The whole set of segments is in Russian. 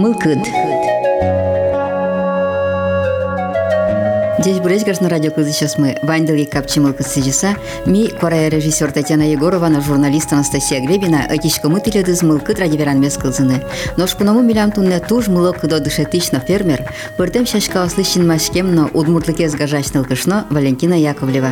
Мылкыд. Здесь Брезгаш на радио сейчас мы Вандели Капчимылка Сижиса, ми корая режиссер Татьяна Егорова, на журналист Анастасия Гребина, этичко мы тиледыз мылкыд радиоверан мескылзыны. Но шкунаму милям тунне туж мылок до дышетично фермер, пыртем шашка ослыщен машкемно удмуртлыке сгажачныл кышно Валентина Яковлева.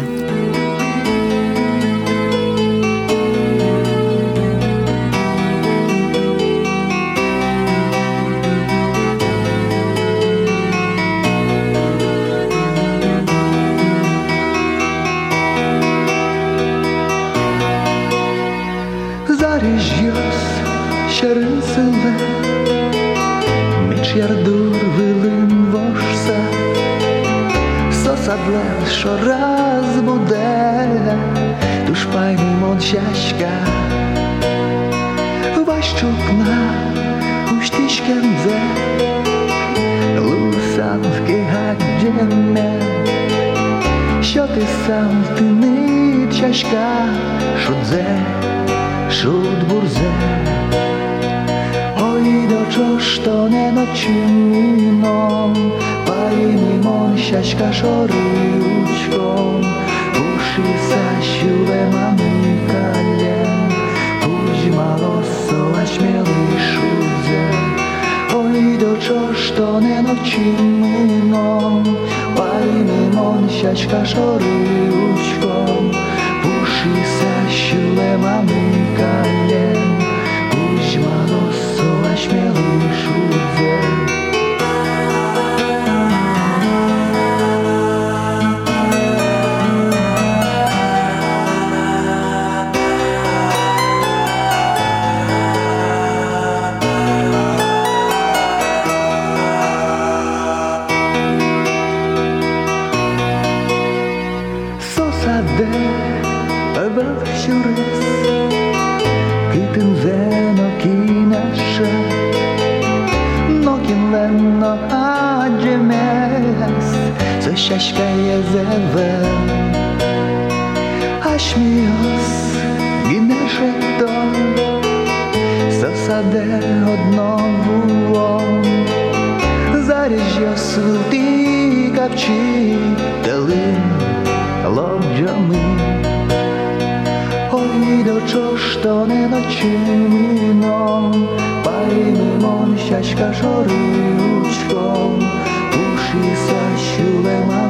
чином. Порівнімо щачка шорючком Пушися щуве мами колен пусть мало сола смелый шузе Ой, до чо, что не ночі мином. Порівнімо щачка шорючком місця, де одно було, заріжжя свилти капчі дали лобджами, ой дочо, що не начино, пальмимон щачка шорючком, пуши щулема.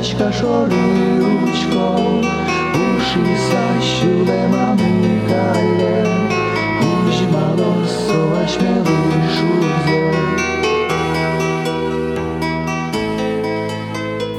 Дочка шоруючком, уші сащу лемами калє.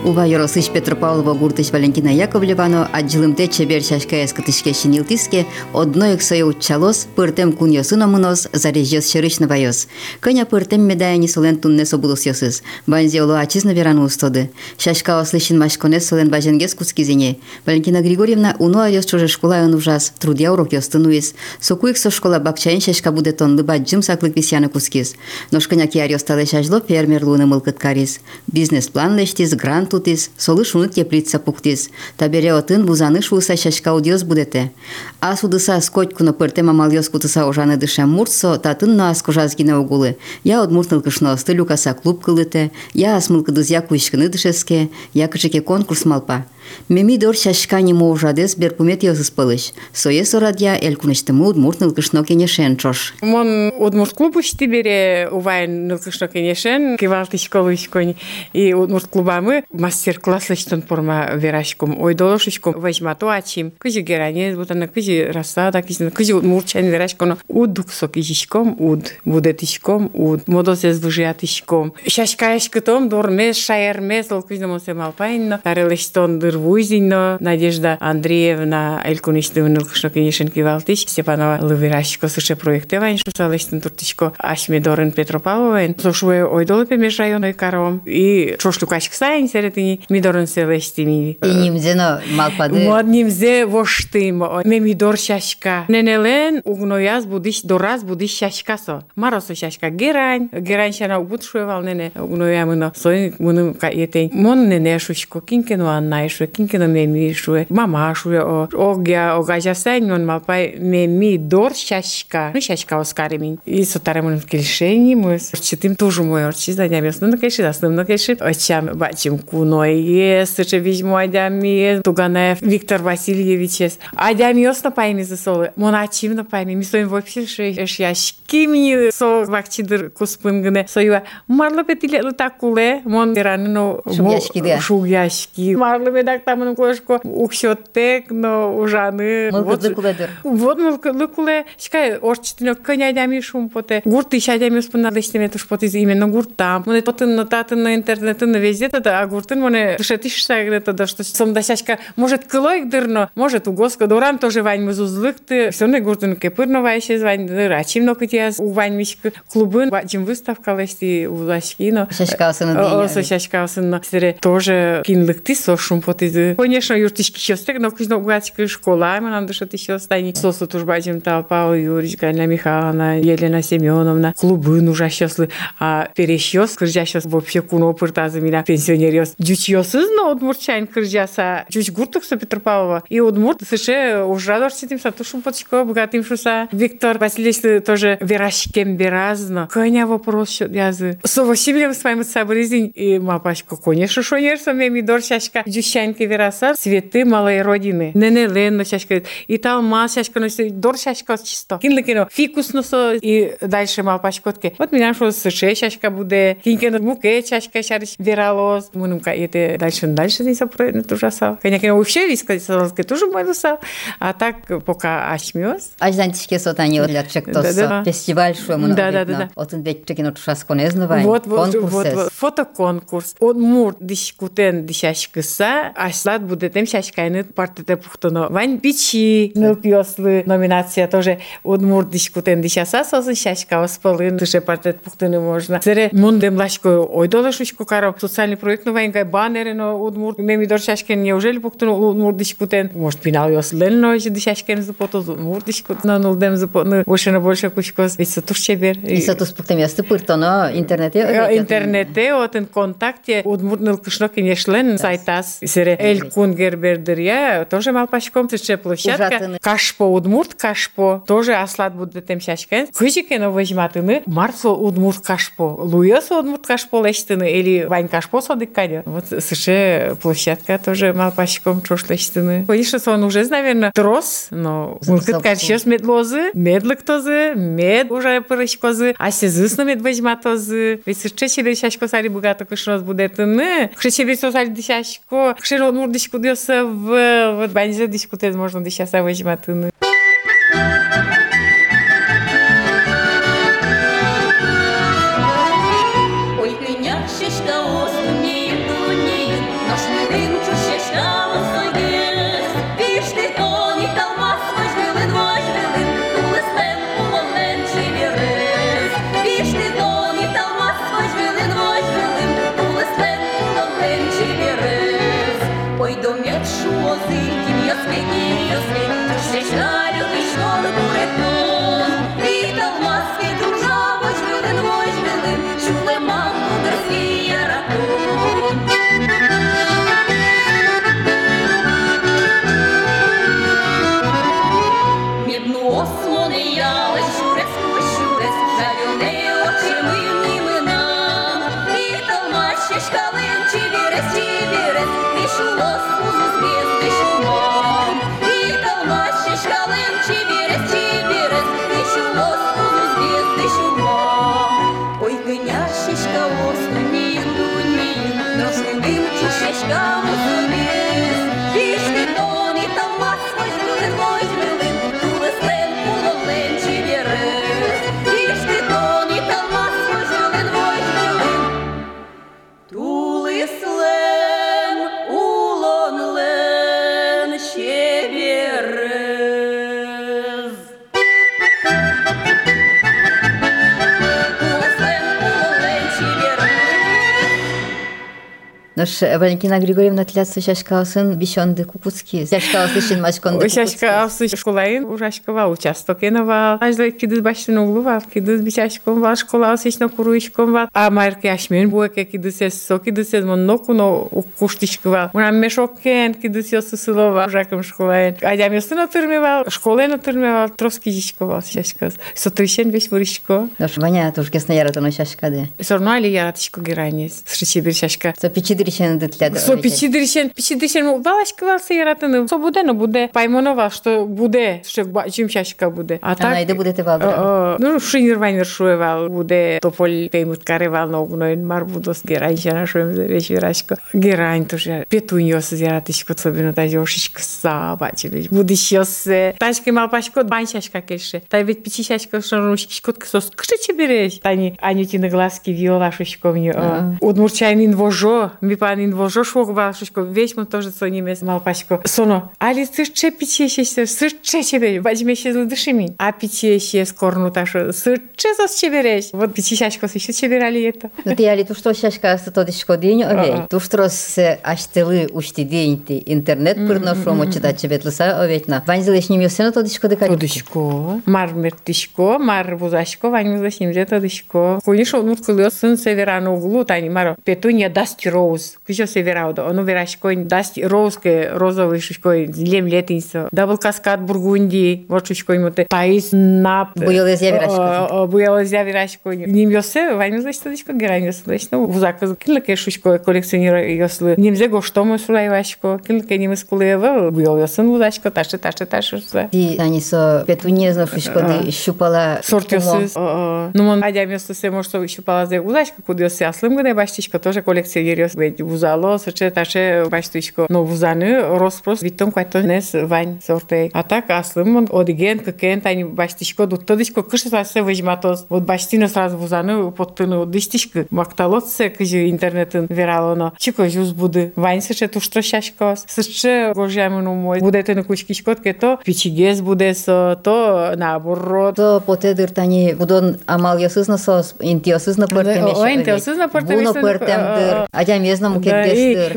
Ува Яросыч Петропавлова гуртыч Валентина Яковлевано аджилымте чебер шашка эскатышке шинилтиске одно ексое учалос пыртем кун йосуно мунос зарежьос шерычно вайос. Коня пыртем медаяни солен тунне собулус йосыз. Банзе оло ачизна верану устоды. Шашка ослышин машконе солен баженгес кускизине. Валентина Григорьевна уну айос чуже школа он ужас. Трудя урок йостынуис. Сокуик со школа бакчаин шашка буде тон лыба джим саклык висяны кускиз. Ношконя киар йостале шажло фермер луны мылкыт карис. Бизнес-план лештиз, грант тутис, соли шуны теплица пуктис. Табере отын бузаны шуса шашка удиос будете. А судыса скотькуно пырте мамалиос кутыса ожаны дыша муртсо, татын на аскожазгине угулы. Я одмуртныл кышно стылю каса клуб кылыте, я асмылкыдыз я куишкыны дышеске, я кышеке конкурс малпа. Меми дор шашкани мо ужадес берпумет йозыс пылыш. Соес орадья эль кунештымы удмурт нылгышно кенешен чош. Мон удмурт клубышты бере увайн нылгышно кенешен, кивалты школы шкони. И удмурт клубамы е мастер-класс лыштын порма верашком, ой долошечком возьмату ачим. Кызи геранец, вот кызи рассада, кызи, кызи удмурчан верашконо. Удуксок изишком, уд, вудетишком, уд, модосез выжиятышком. Шашкаяшкытом дормес, шаермес, лкызи мосем алпайнно, тарелыштон дыр Вуйзино, Надежда Андреевна, Элькуништы вынылкышно конечно кивалтиш, Степанова Лывирашко сыше проекты вайн шусалыштын туртишко Ашмедорын Петропавловен, сошуе ойдолы пемеш районой каром, и шошлукашк сайын серетини Мидорын селештими. И нимзено малпады. Мод нимзе воштым, мемидор шашка. Ненелен угнояз будиш дораз будиш шашкасо. Маросо шашка герань, герань шана убутшуевал нене угноямыно. Сой муным каетень. Мон нене шушко кинкено аннай шуе, кинкено меми шуе, мама шуе о огя огажа сайнон малпай меми дор шашка. Ну шашка оскаремин. И сотаремон в кишени мы читим тоже мой орчи занямес. Ну накеши дастым, накеши. Очам бачим куной ес, че візьму адямі Туганев Віктор Васильевич ес. Адямі ос на пайми за солы. Моначим на пайми. Ми соим вообще еш яшки мини со вакчидыр куспынгыне. Союа марлы петиле так куле. Мон деранно Шугяшки, да. Шугяшки. Марлы бедак тамын кошко укшоттек, но ужаны. Мылгыды куледыр. Вот мылгыды куле. Шкай орчтино кыня адямі шум поте. Гурт иш адямі спына лештеме туш поте именно потын на татын на интернетын на везде, а гуртын моне тушетиш сагрето да что сом да сяшка может кылойк дырно может у госко дорам тоже вань мы зузлыкты все не гуртын кепырно вайше звань дыр ачим но кытяз у вань мишк клубын вачим выставка лести у лашкино Шашкасын о со шашкасын сире тоже кинлыкты со шум потизы конечно юртишки шостек но кызно угачка школа мы нам дышат еще стани сосу туж бачим толпа Юрич Галя Михайловна Елена Семеновна клубын уже счастлы а перещёс кыржа сейчас вообще куно пыртазы меня пенсионерёс дючьёсыз но удмуртчайн кыржаса жуч гуртукса Петропавлова. И удмурт сыше ужрадор ситим сатушум потчко богатым шуса Виктор Васильевич тоже верашкем беразно. Коня вопрос счет язы. Со восемьем с вами сабризин и мапашко конечно шонер со меми дор шашка дючаньки вераса цветы малой родины нене ленно шашка и талма шашка но дор шашка чисто кинлекино фикус носо и дальше мапашкотке вот меня что сыше шашка буде кинкено муке шашка шариш вералос мунумка это дальше дальше не сопротивно ужасал конечно вообще виска сказал тоже мой а так пока ашмёс Аждантишке сотани отлячек тосо. Да-да. Фестиваль шуе муну Да, да, да, да. Отын беттекен отшас конезно вайн. Вот, вот, вот, вот, фотоконкурс. Он мур дишкутен дишашкыса, будет тем шашкайны партите пухтоно. Вань бичи, нылпиослы номинация тоже. Он мур дишкутен дишаса сосын шашка оспалын, туше партит пухтыны можно. Сере мундем лашко ойдола шушко каро. Социальный проект ну вань гай баннеры, но удмур мемидор шашкен неужели пухтыны удмур дишкутен. Может пинал йослен, но еще дишашкен запото, удмур дишкутен, ну дем запото, больше на больше кучкос. Ведь сатуш чебер. И са тус пуктем ясты пыртоно интернете. интернете отын контакте удмуртныл кышнок инешлен сайтас сире эл кунгер бердирья тоже малпашком тыче площадка Ужатыны. кашпо удмурт кашпо тоже аслат будет тем шашкен кыжикено возьматыны марсо удмурт кашпо луясо удмурт кашпо лештыны или вань кашпо содыккаде вот сыше площадка тоже малпашком чош лештыны конечно сон уже наверное трос но муркыт Запуск. каршес медлозы медлык тозы мед уже пырышкозы а сезысно мед возьматозы ведь сыче дешашко сари богато кышроз будет не хрече ведь сари дешашко хшеро jeżeli on już dyskutuje, w, będzie dyskutować można do 10 godziny. Наш Валентина Григорьевна тляться шашкасын бишонды кукуцки. Шашкасы шин машконды Шашка алсы школаин ужашкова участок енова. Ажлы кидыз баштын углу var. Кидыз бичашком var. Школа алсышно куруишком var. А марки ашмен буэке кидыз эс со кидыз эс мон нокуно куштишкова. Мунам мешокен кидыз ёсы сылова. Ужакым школаин. Адям ёсы на тырмевал. Школе на тырмевал. Троски жишкова шашкас. Сотришен весь выришко. Наш Ваня туж кесна яратано шашкады. Сорно али яратышко геранис. Сричи bir шашка. Со пичидиришен дытляды. Со пичидиришен, пичидиришен балашка валса яратыны. Со буде, но буде. Паймонова, что буде, что чим шашка буде. А так... Анайды будете валдыра. О, Ну, шинир вайнер шуевал, буде тополь пеймут каревал, но гноин мар будос герань шана шуем за вечерашко. Герань тоже. Петуньос яратышко, особенно та ёшечка сабачили. Будущос. Ташка мал пашко, баншашка кеше. Та ведь пичи шашка, что ручки шкотка сос. Кши чебереш? Тани, анютины глазки виола шушко мне. Удмурчайнин вожо, ми панин ani dvožo švogvašuško, vėžmo tožė sonimės malpaško. Sono, ali sir čia pičiešėsi, sir čia się z dušimi. A pičiešės kornutašo, sir čia sos čebereš. Vot pičieško sisi čeberali eta. Nu tai ali tušto šeška satodiško dienio, ovei. Tuštros aštili uštidinti internet pirnošomo čita čebetlisa, ovei. Vanzilės nimiuose na todiško dekari. Todiško. Marmirtiško, marbuzaško, vanzilės nimiuose todiško. Kunišo nurkulios sun severano uglutani maro. Petunia dasti rose. Ну углу, тани маро. Петунья даст ке розовый шушко лем летинсо. Дабл каскад бургунди, вот шушко имоте. Таис нап. Буялез явирашко. Буялез явирашко. Ним ёсе, вань музаш тодышко герань ёсе. Ну, вузаказ. Килке шушко коллекционира ёслы. Нимзе го что мы сулайвашко. Килке ним скулева. Буял ёсын вузашко, таше, таше, таше. Ти ани со петуния знав шушко ди щупала. Сортиосыз. Ну, мон адя место се може щупала зе вузашко, куди се аслым где баштишко тоже коллекционириос. Ведь вузало се четаше бащичко на вузани розпрос витом, което днес вань сорте. А так аз съм одиген, какен тайни бащичко до тъдичко къща се вежмато от бащина сразу вузани подпино от дистичка. Макталот се кажи интернетен вирало на чико жуз буди. Вань се чето штрашашко. Съще гожамино мой будете на кучкичко, кето пичигес буде со то наоборот. То поте дыртани будон амал ясызна сос интиосызна пыртемеш. О, интиосызна пыртемеш. Буно пыртем дыр. Атям езнам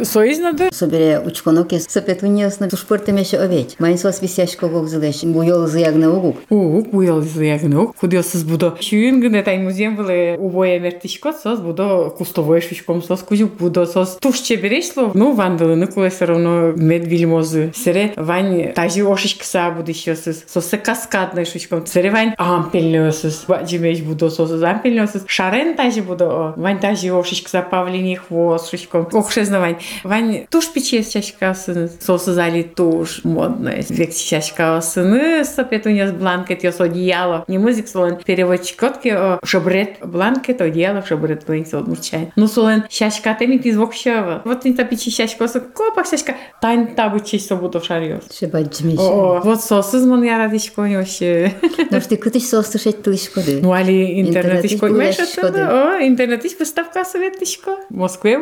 Соизна дыр. Собере учконоке с петуниосна туш пыртем еше овеч. Майн сос висяшко гогзылеш. Буйол зыягны угук. Угук буял зыягны. Кудиосыз будо. Шүйін гыне тайн музеем былы убоя мертишко сос будо кустовой шушком сос кузюк будо сос туш чеберешло. Ну, вандылыны куле все равно медвильмозы. Сере вань тажи ошишкса буду еще сос. Сосы каскадной шушком. Сере вань ампельнёсыз. Баджимеш будо сос ампельнёсыз. Шарен тажи будо. Вань тажи ошишкса павлиний хвост шушком. Охшезна вань. Вань туш пече чашкасын. Сосы зали туш модная. Век чашкасын. Сопетуньяс бланкет ёс одеяло. Не музик солен переводчик котки шабрет бланкет одеяло шабрет сол мурчай. Ну солен шашка теми ти звукшава. Вот не та печи шашка со копак шашка. Тайн табу честь собуду шариос. Ше баджимеш. О, вот сосыз мон ярадишко вообще. Ну ти кытыш сос тушет тылышко ды. Ну али интернетишко. Интернетиш Имеш гуляшко это? О, интернетиш выставка советишко. Москве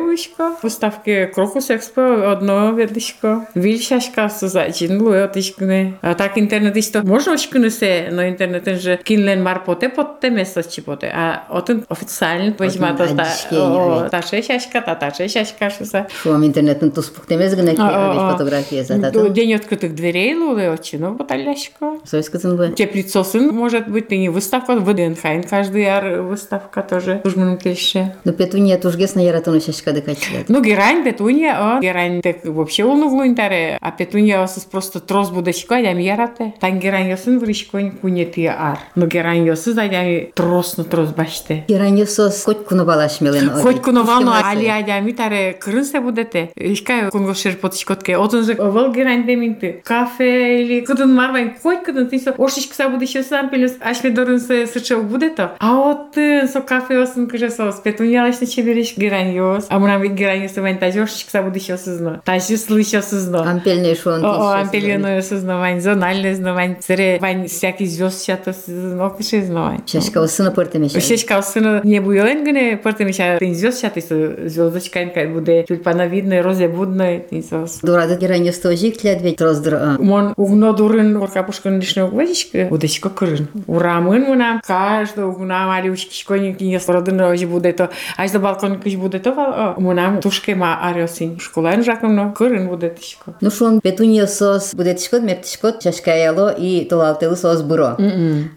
вышко. Выставки Крокус Экспо одно ведишко. Вильшашка сузачин луетишкне. А так интернетиш то можно очкне се, но интернетен же кинлен мар поте поте место чипоте. А отын официально возьма то та. адишке, О, али. та шешашка, та та шешашка шуса. Шуам интернетен тус пуктемез гына ки А, овеч а, а. фотография задата. День открытых дверей луле очи, ну баталяшко. Сойскызын бы. Теплицосын, может быть, и не выставка, в ДНХ каждый яр выставка тоже. Службаным кельше. Ну петуния тушгес на яратуну шашка ды качилат. Ну, герань, петуния, а герань тек вообще улнувлуинтаре, а петуния с просто трос будачка, ям ярате. Тан герань ясын вришконь куне пи ар. Но герань ясы задями трос на трос баште. Герань ясос хоть кунобалаш милен. Хоть кунобално, али адями таре крынсе будете. Ишкай кунго шерпотичкотке. Отын же овал герань деминты. Кафе или кыдын марвайн, хоть кыдын тисо. Ошичкса будеше сам пелес, ашме дорынсе сычел будето. А отын э, со кафе осын кыжесос. Петуния лачны чебереш герань яс. А мурам герань йос вайн тажи ошиш кса буде ще сызно. Тажи слышал сызно. Ампельный шон. О, ампельно сызно вайн. Зональне зно вайн. Цере вайн всякий чата сызно. Кыше зно вайн. Шашка осына пыртемеш. Шешка сына не гне, порте миша тен звезд чаты со звездочка кай буде тюльпана видно, розе будно, тен сос. Дурады иранье стожик клят ведь роздр. Мон угно дурын орка пушкан лишне угвазичка, удачка кырын. Урамын мунам, каждый угна мали учки школьник не сродын розе буде то, аж до балкон кыш буде то, вал, о, мунам Нам тушкема арёсин школайн жакымно кырын будет ишко. Ну шон петунья сос будет шкот мертишкот чашкаяло и толалтелу сос буро.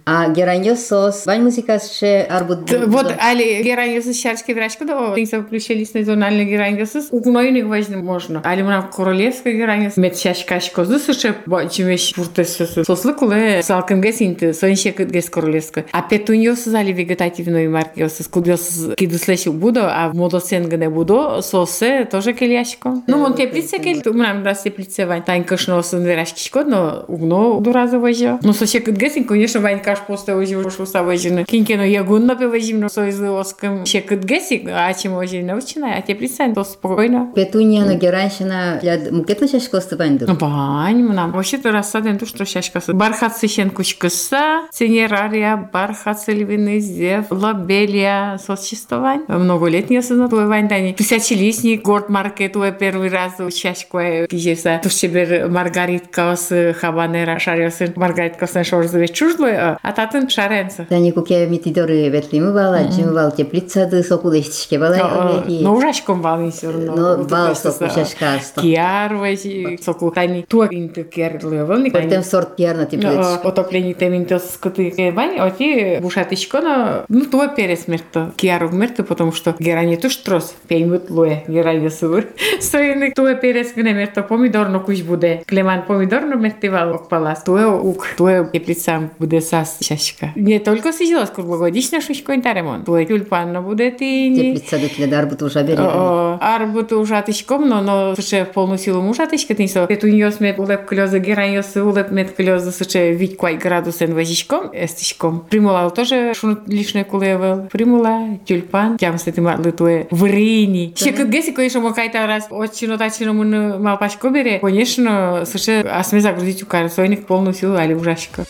А гераньо сос вань музыкасше арбут. Вот али гераньёсыз шарчке врачка да тинса включились национальный гераньёсыз угнойник важно можно. Али мына королевская гераньёс мет шашкашко зусыше бачимеш пуртессы сослы куле салкымге синти соншекытгес королевская. А петуньёсыз али вегетативный маркиосыз кудёсыз кидуслешил будо, а модосенгне будо сосе тоже келяшко. Ну мон теплице кел, мынам раз теплице вань тань кышносын верашкишко, но угно дуразы важо. Ну сошекытгесин, конечно, вань каш посте важо шуса важно. Кинкено ягун напе важно сойзы оскым шекытгесик, а чем важно научена, а теплице то спокойно. Петунья на геранщина для мукетно шашкосты вань Ну бань, мынам. Вообще-то рассаден то, что шашкасы. Бархатсы шен кучкыса, цинерария, бархатсы львиный зев, лобелия, сосчествовань. Многолетние сынатуевань, дани. Тысячелистник, город маркет, уэ первый раз кижеса. Тушчебер маргаритка с хабанера шарёсын. Маргаритка сын шорзыве чужлы, а татын шаренса. Дани куке митидоры ветлимы бала, джим бал теплицады сокулештишке бала. Но ужашком балын все равно. Но бал соку шашкасто. Киар, вази, соку тани туа инты киар левелник. Потом сорт киарна теплич. Отопление теминтос скоты вань, оти бушатичко, но ну туа пересмерто. Киару вмерто, потому что герани туш трос, пеймут луе, герани сувыр. Соеник туа пересмене мерто помидорно куш буде. Клеман помидорно мертивал окпалас. Туа ук, туа теплицам буде сас шашка. Не только сижилась круглогодично шушко интаремон. Туа тюльпанно буде тини. Теплицады для дарбуту уже бери. Арбуту ужатичком, но но суше в полную силу мужатичка, ты со. Это у нее смет улеп клёза гераньосы, улеп мет клёза суше вить квай градусен вазичком, эстичком. Примула тоже шун лишне кулевел. Примула, тюльпан, тям с этим атлетуе врини. Ще как геси, конечно, макайта раз очень тачно mun малпашко бере. Конечно, суше асме загрузить у кар сойник в полную силу, али ужашка.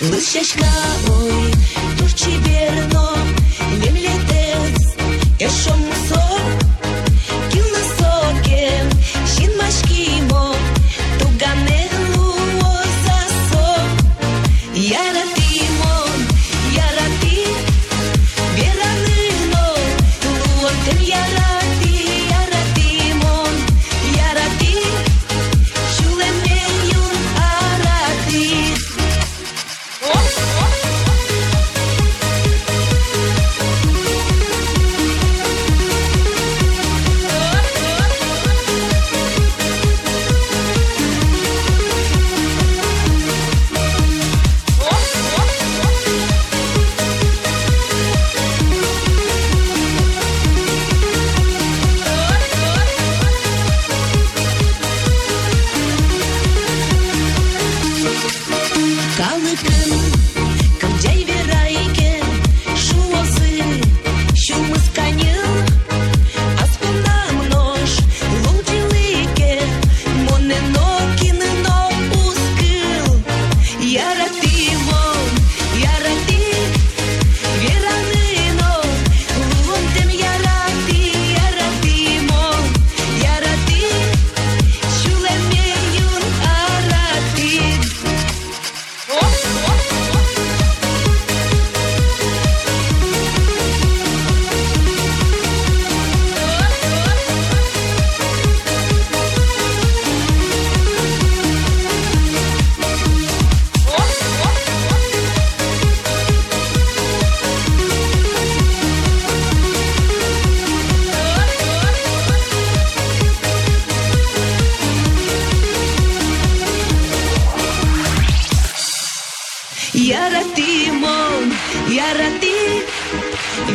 Вышешка ой, турчи берно,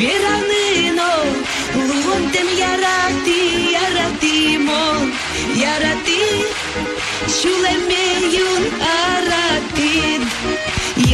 κεραμένο ούτε μια ράτη αρατή μόν αρατή σου λέμε γιουν αρατή η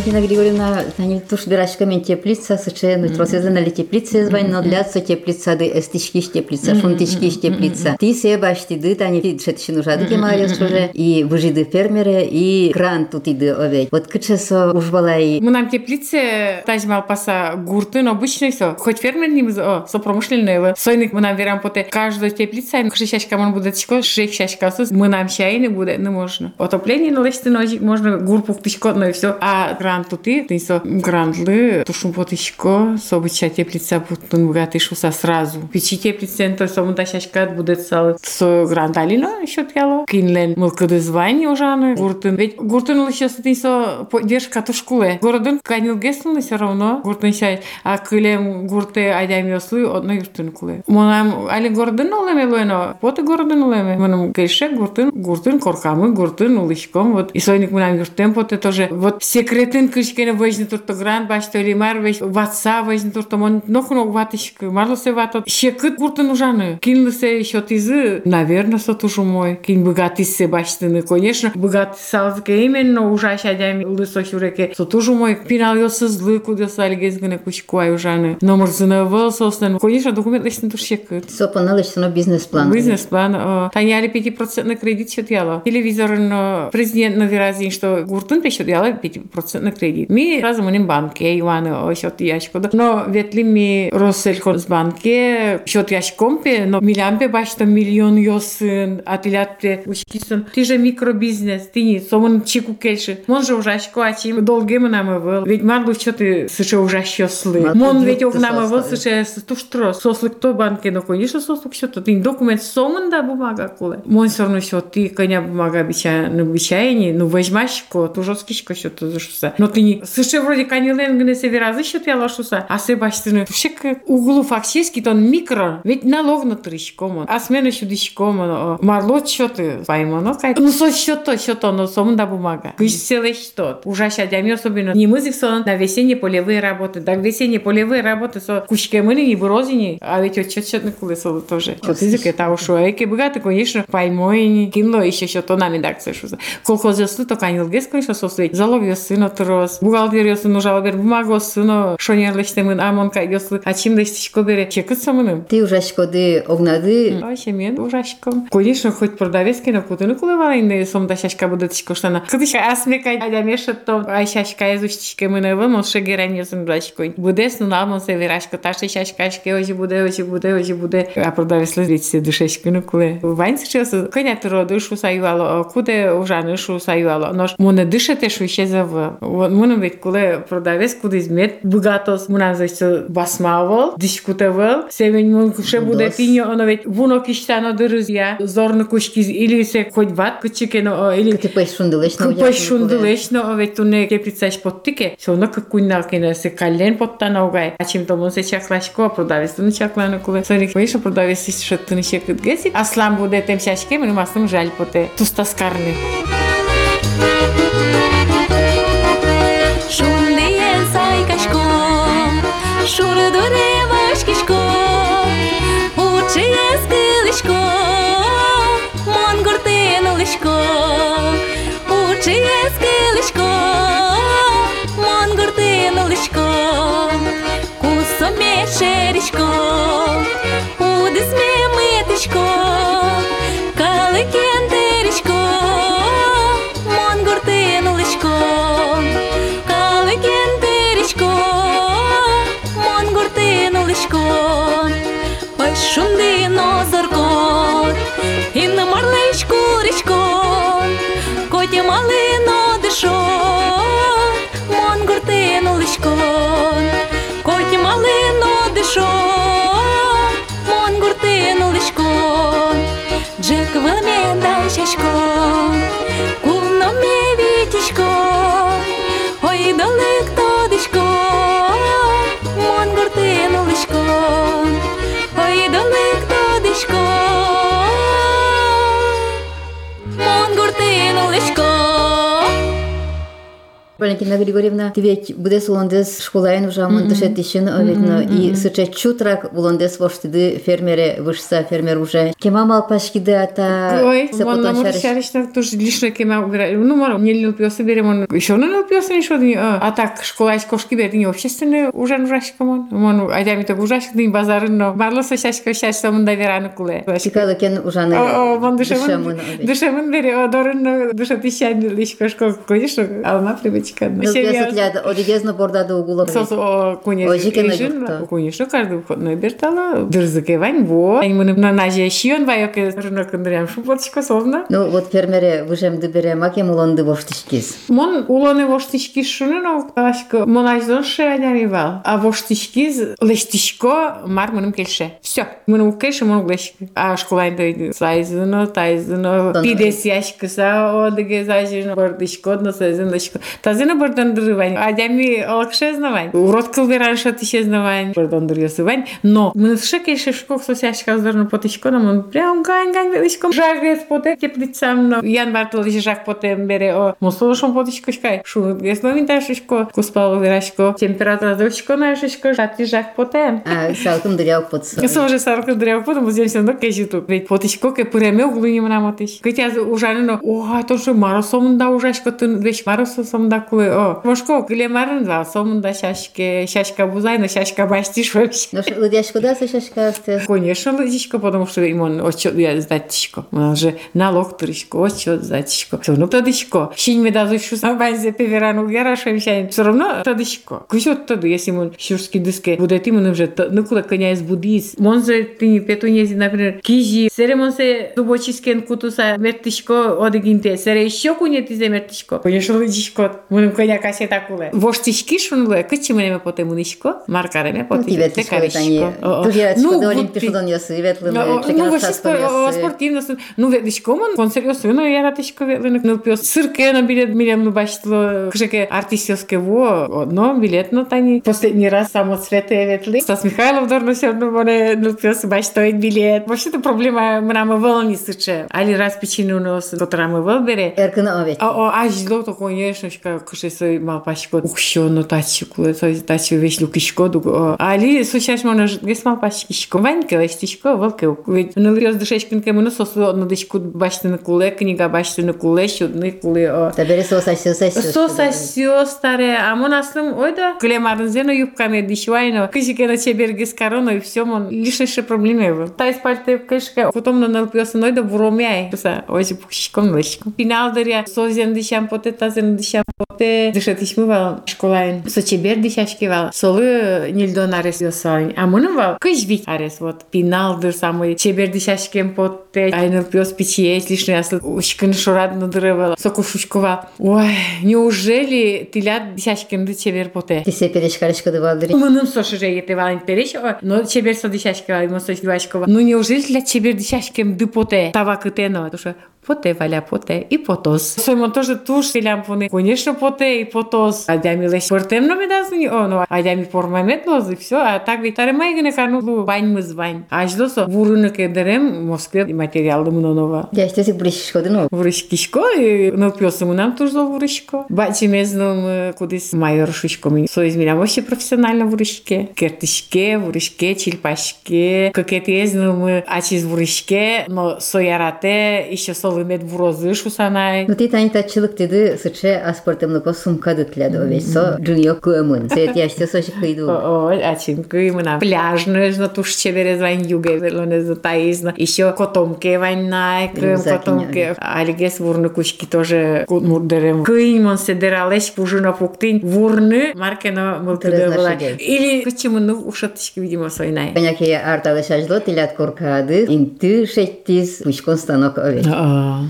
Валентина Григорьевна, они туш бирашка мен теплица, сыче, ну, тросезен али теплица звань, но для со теплица, ды эстички теплица, шунтички теплица. Ты се башти ды, тани ты шетши нужады ке малес уже, и выжиды фермеры, и грант тут иды овет. Вот кычесо уж балай. Мы нам теплице тажмал паса гуртын обычный со. Хоть фермер не о, со промышленные. Сойник мы нам верам поте каждая теплица, кшишачка мон будет чко, шех шашка мы нам чай не будет, не можно. Отопление на лесте ножи можно гурпу тышко, но и все. А грант тут и, ты со грантлы, тушум потышко, со обыча теплица путун богатый шуса сразу. Печи теплица, то со муда шашка будет сал. Со грантали, но еще тяло. Кинлен мылкады звание ужаны. Гуртын. Ведь гуртын еще ты со поддержка тушкуле. Городын канил геслны все равно. Гуртын шай. А кылем гурты айдам yoslы одно юртын куле. Монам али городын олеме луэно. Поты городын олеме. Монам гейше гуртын, гуртын коркамы, гуртын улышком. Вот и сойник монам юртен поте тоже. Вот Тэн кышкене вэжни туртугран башта лимар вэш ватса вэжни туртамон нохунок ватышк марлысе вата. Шекыт куртын ужаны. Кинлысе счет изы, наверное, сатужу мой. Кин богатысе баштыны, конечно, богат салзке именно ужаш адями лысо хюреке. Сатужу мой е пинал йосыз лыку дёса алигезгене кушкуай ужаны. Номер зына вэл соснен. Конечно, документ лишь тур шекыт. Со поналышся но бизнес-план. Бизнес-план. Таня ли 5% кредит счет яла. Телевизор президент на виразе, что гуртын пешет яла 5% кредит. Ми разом ним банке, Иваны, счет яшко. Но ветли ми Россельхоз банке, счет яшкомпе, но милямпе башта миллион йосын, атилятте ушкисын. Ты же микробизнес, ты не, сомон чику кельши. Мон же ужашко, а чим долги мы нам был. Ведь марлу что ты сыше ужаще слы. Мон ведь ов нам был сыше туштро. Сослык то банке, но конечно сослык что-то. Ты документ сомон да бумага куле. Мон все равно что ты коня бумага бича, ну бичайни, ну возьмашь ко, ту жесткишко что-то зашуса. Но ты не, сыше вроде канилен гне се виразы что ты лашуса, а се баштыны. Шек углу фактически тон микро, ведь налог на тришком. А смена еще дишком, марло что ты поймо, ну кай. Ну со что то, что то, но сомон да бумага. Кыш целый что. Ужаша дями особенно. Не мызык сон на весенние полевые работы. Так весенние полевые работы со кучкой мыли не брозини, а ведь вот что-то на кулесо тоже. Вот язык это ушло. А эки богаты, конечно, поймой, кинло еще что то нами так слышу. Колхоз ясы то канил гес, конечно, соследь. Залог ясы на трос. Бумагу сыно. Шонер лечте мын амон кай ясы. А чем лечтичко бере? Чекыт самыным. Ты ужашко ды огнады. Вообще мен ужашком. Конечно, хоть продавец кино кутыны кулывала инде сомда шашка будет тишкоштана. Кытышка асмека адамешет то ай шашка изучтичке мыны вон ол шегерен ясын ужашкой. Будес ну намон се верашко таши шашкашке ожи буде ожи буде ожи буде. А продавец лезлите дышешки ну куле. Вайн сейчас коня тро дышу саюало. Куде ужаны шу саюало. Нож моне дышете шу ще мына бит куле продавец куда измет богатос мына зайсы басмавал дискутавал севен мун куше буде пиньо оно ведь вуно киштано дырызя зорны кушкиз или се хоть ват кычекено или кепеш шундылешно кепеш шундылешно ведь туне кеприцаш поттике шоно какуйна кена се кален поттана угай а чем то мун се чаклашко продавец туне чаклана куле сори вейшо продавец шаттыны шекыт геси аслам буде тем шашке мын масым жаль поте тустаскарны Thank you шурдуре вашкишком, учие скилишком, монгуртин лишком, учие скилишком, ой шунди Валентина Григорьевна, ты ведь будешь улондес школаин уже мон дышет тишин, ведь но и сыче чутрак улондес воштиды фермере вышса фермер уже. Кема мал пашкиды ата Ой, се вон на потом море шариш. шаришна тоже лишно кема убирали. Ну, мало, не лилпиосы берем, он еще не лилпиосы не шодни. А так, школа из кошки берет, не общественный уже ужашка мон. Мон, а я ми так ужашка, не базарын, но марло со шашка шашка мон доверяны куле. Чикало кен ужаны. О, о, мон Дышемын, душемын, обед. душемын бери, о, дорын, душа тысяча лишка школа, конечно, алма Яночка. Но сериал. гледа, одигезно борда да угола. Со со куне. Ожике на жукта. Куне што кажда входна бертала. Дързакеван во. Ай мен на наже шион ва яке рна кендрям шу потшка совна. Ну вот фермере вужем да бере маке мулонды во штишкис. Мон улоны е во штишкис шуны но ашка мон аждан шерадан ива. А во штишкис лештишко мар меним келше. Всё. Меним келше мон глешки. А школайда сайзно тайзно. Пидесяшка е. са одигезажно бордишко одно сайзно. Тази Мнозина бардандырывань, адями е лакшезнавань. Урод кылдыран шатышезнавань, бардандырыясывань. Но мы с шекей шешкох сосящих аздорно потышко, нам он прям гань-гань величком. Жарвец поте теплицам, но ян бартылыш жак потем бере о мусулышом потышкошкай. Шу весновин ташышко, куспалу вирашко, температура душко нашышко, шати жак потем. А салкым дырял потсо. Соже салкым дырял потом, бузем все равно кежиту. Ведь потышко ке пыреме углу не мраматыш. Кытя е ужаныно, ой, то же маросом да ужашко, ты вещь маросом да впływ. Bo szkoła Glemarnwa, Somunda, Siaśkę, Siaśka Buzajna, Siaśka Baściszwek. No, Лудяшко, да, се шашка сте? Конечно, Лудяшко, потому что ему он отчет я затишко. Он же налог туришко, отчет затишко. Все равно тадышко. Щинь ми дазу шу самбанзе певерану герашем щань. Все равно тадышко. Кусет таду, если ему щурски дыске будет ему уже, ну куда коня из будис. Монзе ты не пету нези, например, кижи. Сере монсе зубочискен кутуса мертышко одегинте. Сере еще кунет изе мертышко. Конечно, Лудяшко. Мы лыжичко. Муним коня касета куле. Воштички шунле, кычи мене поте мунишко. Маркареме Ну, поте. тебе ты они. Ты я Ну, что вот олимпишодон я светлым. Ну, ну, вообще спор- спортивно. су- Ну, видиш, комон, консервиос, ну, я ратишко ветленик, ну, пьес. Сырке на билет милем, ну, баштило, кшеке артистовске во, одно билет, ну, тани. Последний раз само цвете ветли. Стас Михайлов дорно все равно, моне, ну, пьес, баштоит билет. Вообще-то проблема, мрама вълни сыче. Али раз причину нос, которая мы выбере. Эркын овет. А, а, аж злото, конечно, кышысы ма пашко ухшо но тачику со тачи весь лукишко дуго али сушаш мона гес ма пашкишко ванька вестишко волка ведь ну лёс душечкин кем ну сосу одну дышку башты на куле книга башты на куле щодны куле табери сосасё сосё сосасё старе а мон аслым ойда клемарын зено юбками дишвайно кышике на чебергес корона и всё мон лишнейшие проблемы тайс пальте кышка потом на налпёсы нойда вромяй са ой пухшиком лышком пинал даря созен дишам потета зен дишам поте, дышат ишмывал, школайн, со чебер дишашкивал, солы нильдон арес йосайн, а мон вал, кыжвик арес, вот, финал дыр самый, чебер дишашкем поте, айнер пьес пичиес, лишний асл, ушкин шурад надырывал, сокушушкова. Ой, неужели тилят дишашкем ды чебер поте? Ти се перешкаришка да валдыри. Мыным сошы же ете вален переш, но чебер со дишашкива, имо со дишашкова. Ну неужели для чебер дишашкем ды поте? Тава кытено, то Poté valea poté i potos. Soima тоже туш силям поне. Конечно, поте и потос. Адями леш портемно ми дас ни оно. Адями пормамет лоз и все. А так витаре майгы не кану лу бань мыз бань. Аж досо вуруны кедерем Москве и материалды мунонова. Я ще си буриш ходино. Буриш кишко и но пёсы мунам туш до буришко. Бачи мезном кудис майор шучко ми. Со измерям вообще профессионально буришке. Кертишке, буришке, чилпашке. Какети езнам е, ачи буришке, но соярате еще со мед вурозы шусанай. Ну ти тань тачылык деди сыче аспортемлыко сумка дытляды овет. Со джуньо куэмын. Сет яште соши кыйду. О, ачинкы мы на пляжные, на туш чевере звань юге, велоне затаизна. Еще котомке вань найк, Рюкзаки котомке. Алигес вурны кучки тоже мурдерем. Кыйн мон седералеш пужина пуктин. Вурны маркена мылтыды Терезна была. Шегель. Или почему ну ушатышки, видимо, сойнай. Коняки арталы шажло тилят коркады. Инты шеттиз кучкон станок овет.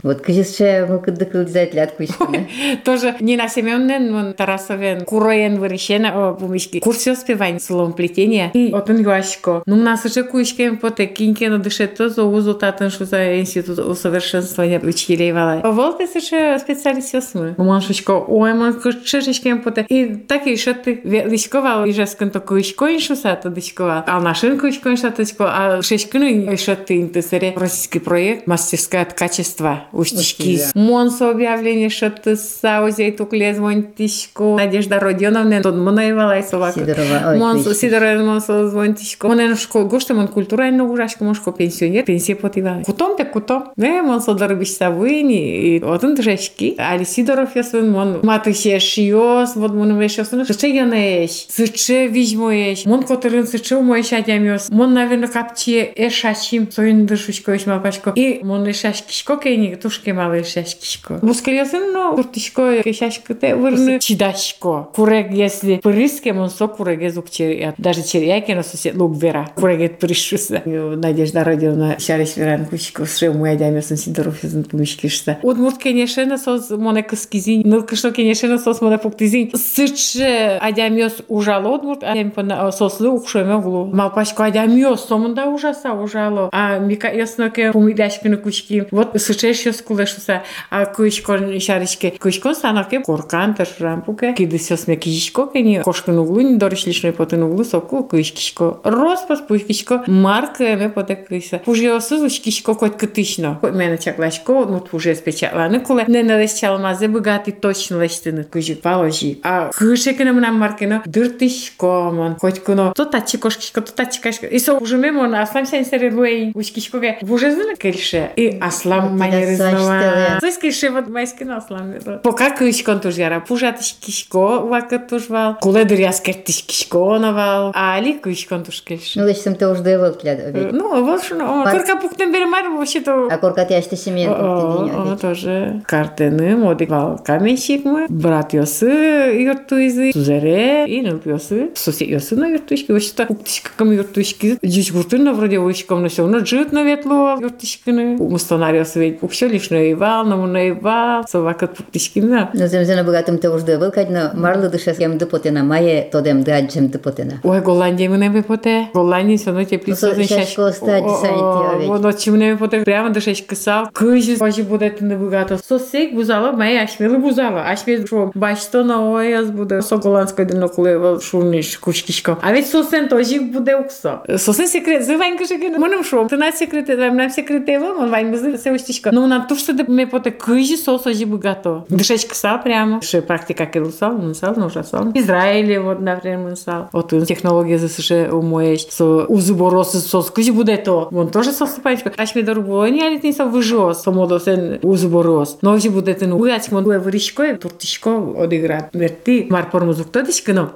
Вот кыжисче мылкыды кылдизай тилят кучканы. Тоже Нина Семеновна, он Тарасовен, Куроен выращена, о, бумички. Курсы успевань словом плетения. И вот он юашко. Ну, у нас уже кучки поте киньки на душе то за узу татан, что за институт усовершенствования учителей вала. Волты же специалист осмы. Машечко, ой, ман кучешечки поте. И так и что ты лишковал, и же сканто кучко иншу сата дышкова. А нашин кучко иншу сата а шешкину и что ты интересует российский проект мастерская от качества количества устишки. Устили. Мон со объявление, что ты саузей тук лезвон тишку. Надежда Родионовна, тут мнаевала и сова. Сидорова. Мон со Сидорова, мон е со звон тишку. Мон ено шко гоште, мон култура ено гурашко, мон шко пенсионер, пенсия потива. Кутом те кутом. Не, мон со дорбиш савыни, и вот он трешки. Али Сидоров я свен, мон матыхе шиос, вот мон умеш я свен. Сыче я не еш, сыче визьмо еш. Мон которым сыче умой е шатям ёс. Мон, наверное, капче е эшачим, соин дышучко, эш мапачко. И мон эшашки шкоке кейни, тушке мало эшашкишко. Бускалясын, но куртишко, эшашко те вырны чидашко. Курек, если пырыске, мон со курек езук черят. Даже черяки на сосед лук вера. Курек пришуса. Надежда Родионовна, шариш веран кучко, срeu мой адямиосын Сидоров езын помешкишса. Удмурт, конечно, сос моне кыскизин, нылкышно, конечно, сос моне пуктизин. Сыче адямиос ужало удмурт, адям сослы укшеме углу. Малпашко адямиос сомунда ужаса ужало. А мика ясноке пумидашкины кучки. Вот сыче еще скулешуса. А кучко шаришке. Кучко санаке коркан ташрампуке. Киды сос ме кишко кени кошкын углу не доришлишной потын углу соку кучкишко. Роспас пучкишко марка ме поте кыса. Пужиосы кишко кот кытышно. Мене чаклашко, вот уже спечатланы куле. Не налещалмазе богатый точно лештыны кujik положи. А кышекene мына маркено дыртышко мон. Хоть куно то тачи кошкишко, то тачи кашко. И со уже мемон аслам сен сери луэй ушкишкоге. Уже зына кельше. И аслам Аня сочтила. Слышкаш, ще имат майски на славни. Пока кишкон тужара, пужатиш кишко, лака тужвал, коле дори аз кертиш кишко навал, а ли кишкон тушкиш? Ну, лично те уж дойвал тляда. Ну, е, вообще, ну, курка пухтен беремар, вообще-то. А курка тя ще семья. Е о, тоже. Картены, модиквал, каменщик мы, е. брат йосы, юртуизы, тузере, и ну, йосы, сосед йосы на юртуишки, вообще-то, куктишка кам юртуишки, дичь гуртын на вроде войщиком на все, но джит на ветло юртишкины, мустанария свет Йосы ведь, вообще лишь наивал, но наивал, собака пуктишкина. Ну, земзена богатым те уж девал, кадно марлы дышес ем дыпотена, мае тодем даджем дыпотена. Ой, Голландия мы не поте. Голландия все равно тепло. Ну, со- шашко стать саните, ведь. Вот чим не поте. Прямо до шашки сал. Кыжи бажи буде не багато. Сосек бузала, має ашміли бузала. Ашміл що бачто на ояз буде. Со голландської дно коли шурниш кучкішко. А від сосен тожі буде уксо. Сосен секрет. Зивань каже, мене що? Ти на секрети, там нам секрети, он вань без се устішко. Но натушся да ме поте кыжи соса жибы готов. Дышать кса прямо. Ше практика кылсал, е мынсал, нужасал. Израиле вот, например, мынсал. Вот технология за США е умоешь. Со узуборосы сос кыжи будет то. Он тоже сос панчка. Аж ме дорогой, не алит не са выжос. Помодо сен узуборос. Но жи будет ну уяч мон вырышко, е? туртишко одыграт. Верти марпор музукта дишкино.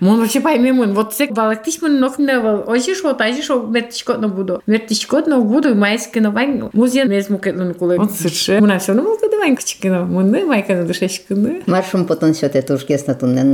Мон вообще поймем, вот сек балактиш мон нох не вал. Ожиш вот, ажиш вот мертишко на буду. Мертишко на буду, майски на вань. Музей мезмукет на куле. Вот сырше. Мона все, ну мулка давай кчики, но. Мон не майка на душечко, не.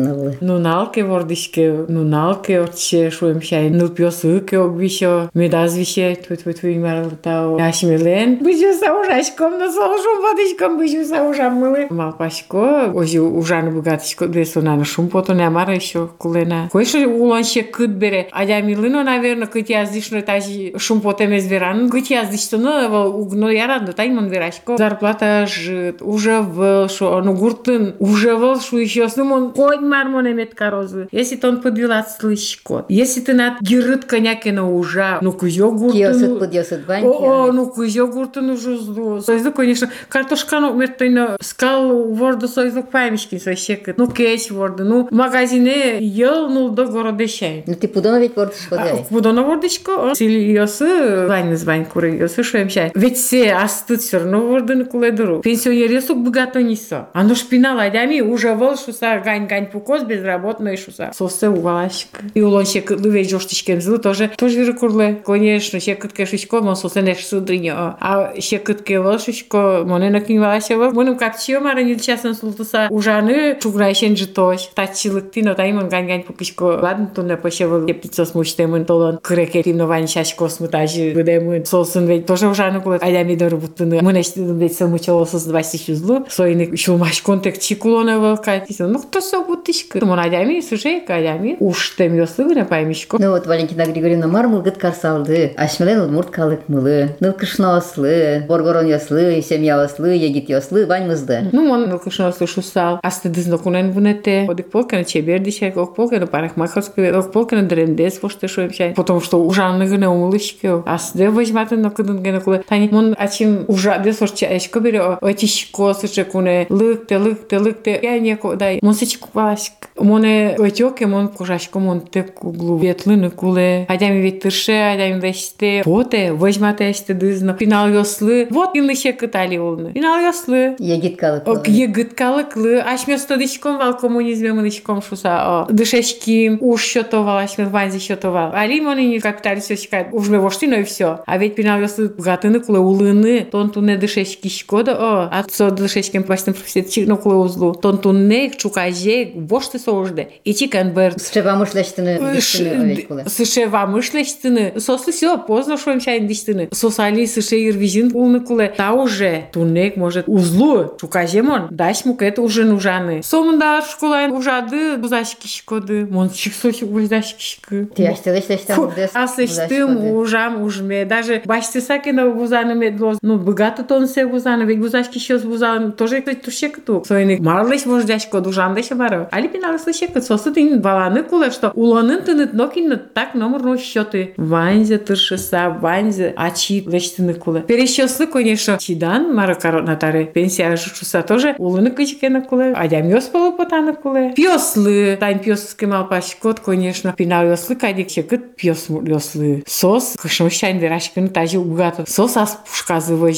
Навлы. Ну налке вордишке, ну налке отче шуем шай, ну пьосыке огвищо, медазвище, твой твой твой марлтау. Ашмилен, быжу са ужашком, на солшум водичком быжу са ужам мылы. Малпашко, ожи ужан богатышко, десо на шум пото не амара еще кулена. Кой шо улонше кыт бере, адя милыно, наверное, кыт яздишно тажи шум пото мезверан, кыт яздишто, ну, угно ярадно, тай мон верашко. Зарплата жит, уже вел, шо, ну гуртын, уже вел, шо еще, ну, мон, хоть мармоне мет корозы. Если ты он подвела слышко, если ты на гирыт коняки на ужа, ну, кузё гуртын, о, баньки. ну кузё гуртын уже зло. Сойзу, конечно, картошкану мертойно скал ворда сойзу памячки сойщекат. Ну, кеч ворда, ну, магазине ел, ну, до города шай. Ну, ты пудона ведь вордыш А, подай. Будона вордичко, сили йосы, вань звань куры, йосы шуем шай. Ведь все астыт все равно вордын куледуру. Пенсионер йосу богато нисо. А ну шпинал адями уже вол шуса гань-гань пукос безработный шуса. Сосе угалашка. И улон шекыт лыве жоштичкем злы тоже, тоже рекурле. Конечно, шекыт кешучко, мон сосе неш судриньо. А шекыт ке вол шучко, моне накинвалашева. Моным капчио мара нил часен султуса ужаны чуграйшен житош. Тачилыкти, но таймон гань-гань пукишко. Ладно, то не пошева теплица смущтемын толон крекетим но вань шаш космутажи выдемын. Сосын ведь тоже ужаны кулет. Айдами дору Буттыны. Мы нештидым ведь сылмычало сыз 20 злу. Сойны шулмаш контек чикулоне вылкайтиса. Ну кто со бутышка? Мон айдами сужейка айдами. Уж тем ёслы не поймишко. Ну вот Валентина Григорьевна мармыл гыт карсалды. Ашмелен удмурт калык мылы. Нылкышно ослы. Боргорон яслы, семья ослы, егит яслы, вань мызды. Ну, мон нылкышно слышу сал. Асты дызнокунен вунете. Одик полкана чебердишек, ок полкана парахмаховский, ок полкана дрендес, вот что шуем чай. Потому что ужанны гыне умылышки. Асты возьматы на кыдын гыне куле. Тани, мон ачим уже де сорча эшко бере отишко сыче куне лыкте лыкте лыкте я не дай мусичку палашк моне отёке мон кужашко мон те куглу ветлыны куле адами веттерше адами деште поте возьмате эште дызна. Пинал yoslы вот инлыше кытали олны пинал yoslы Егиткалык. Ок егыткалыклы ашмёсто дышком вал коммунизме мы дышком шуса. Дышешки уж счетовал ашмёс ванзи счетовал али мони не капиталист шкает уж ме вошти но и все а ведь пинал yoslы гатыны куле улыны тон туне дышешки шкода о а со дышешкем пастым профессия ну куле узлу тон туне чукаже вошти соужде и чикан бер Trzeba myśleć ten dyscyny Сыше мышлештыны. Сослы все, поздно шоем чайын диштыны. Сосали сыше ирвизин улны куле. Та уже тунек может узлу. Чукажемон. Даш мук это уже нужаны. Сомында школайн ужады бузашки шкоды. Мон чиксоси бузашки шкы. Ти аштелештеш там дес. Аслештым ужам ужме. Даже башты сакена бузаны медлоз. Ну, богато тон се бузаны. Ведь бузашки щас бузаны. Тоже кто туше кату. Сойник марлеш мождашко дужан деше баро. Али пиналы слыше кат. Сосы тин баланы куле, что уланын тынет нокин так номер ну счеты. Ванзе тыршыса, ванзе ачи лештыны куле. Перещеслы, конечно, чидан маракаро натаре. Пенсия жучуса тоже улыны кычкена куле. Адям йоспалы потаны куле. Пьослы. Тань пьосы малпаш кот, конечно. Пинал йослы кадик шекыт пьос йослы. Сос. Кышмыщайн верашкыны тажи угато. Сос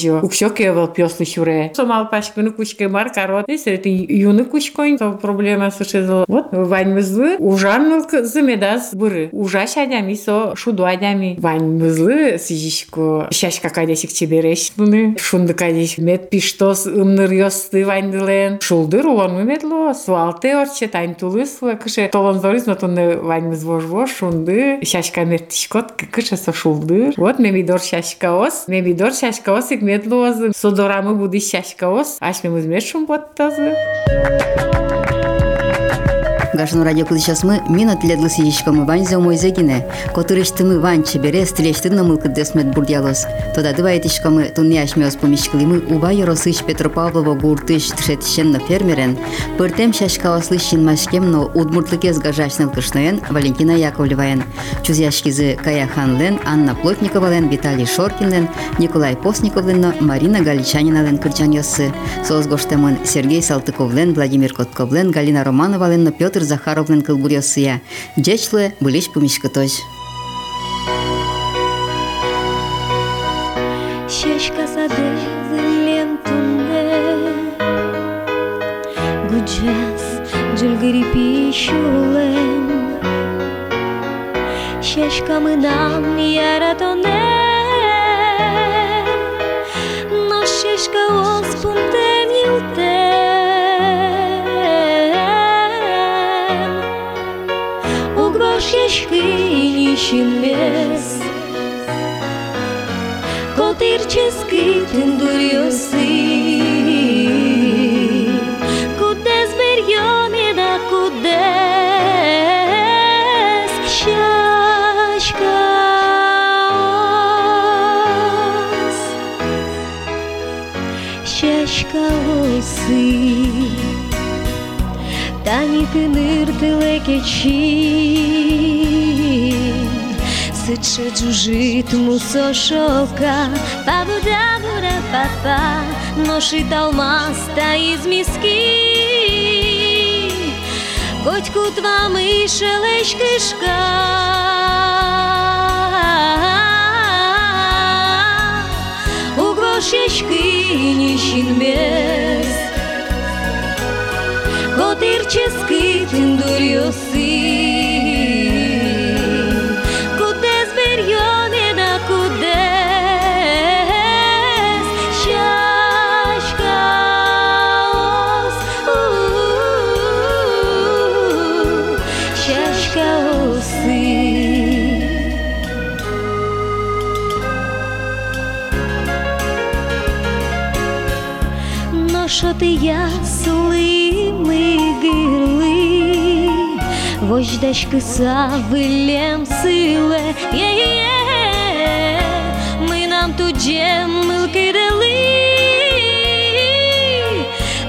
važiuoju. Ukščiokė vėl pjosli šiurė. Somal paškinu kuškai markarot. Jis yra tai jūnų kuškoj, to problema su šizu. Вот, вань мызлы, ужанну замедас буры. Ужаш адями со шуду адями. Вань мызлы сижишку. Шашка кадешик чебереш буны. Шунды кадеш мет пиштос ымныр ёсты ваньдылен. Шулдыр улон метло. Суалте орче тань тулыслы. Кыше толон зорыз, но тунны вань мызвожво шунды. Шашка мет тишкот кыше со шулдыр. Вот мебидор шашка ос. Мебидор шашка ос ик медлозы. Содорамы буды шашка ос. Аш мемыз мет Гашну радио кудышас мы? Минут ледлы сидишком вань за мой загине, который что мы вань чебере стрелештын на мылкы десмет бурдялос. Тода дывает ишкамы тунне ашмёс помешкли мы уба yorосыш Петропавлова гуртыш тшетшен на фермерен, пыртем шашкаласлы шинмашкем но удмуртлыкез гажашныл кышноен Валентина Яковлеваен, чузяшкизы Кая Ханлен, Анна Плотниковален, Виталий Шоркинлен, Николай Постниковлен, Марина Галичанинален кырчаньосы, соцгоштемын Сергей Салтыковлен, Владимир Котковлен, Галина Романовален, Петр Захаровлен кылгурьосыя. Джечлы былиш пумишкыточ. Шешка саде зелем тунге Гуджас джулгири пишулем Шешка мынам яратоне Но нишимес Котирчески тендурiosi Кудес? Берьоме да кудес Шашкаос Шашкаосы Тани кыныртылы кечин Сыче джужит мусошока Пабудабура папа Ношит алмаста из миски. Котьку тва мышелеш кишка Угрошешки нишинмес Котирчески тендурiosi Кудес Но що ти ясли ми гирли, Вождачки савилем силе, є-є-є, ми нам тут джемилки дали,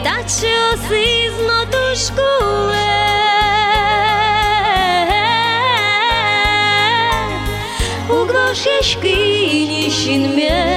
та чи оси зноту шкуле. У грошешки нішін мес,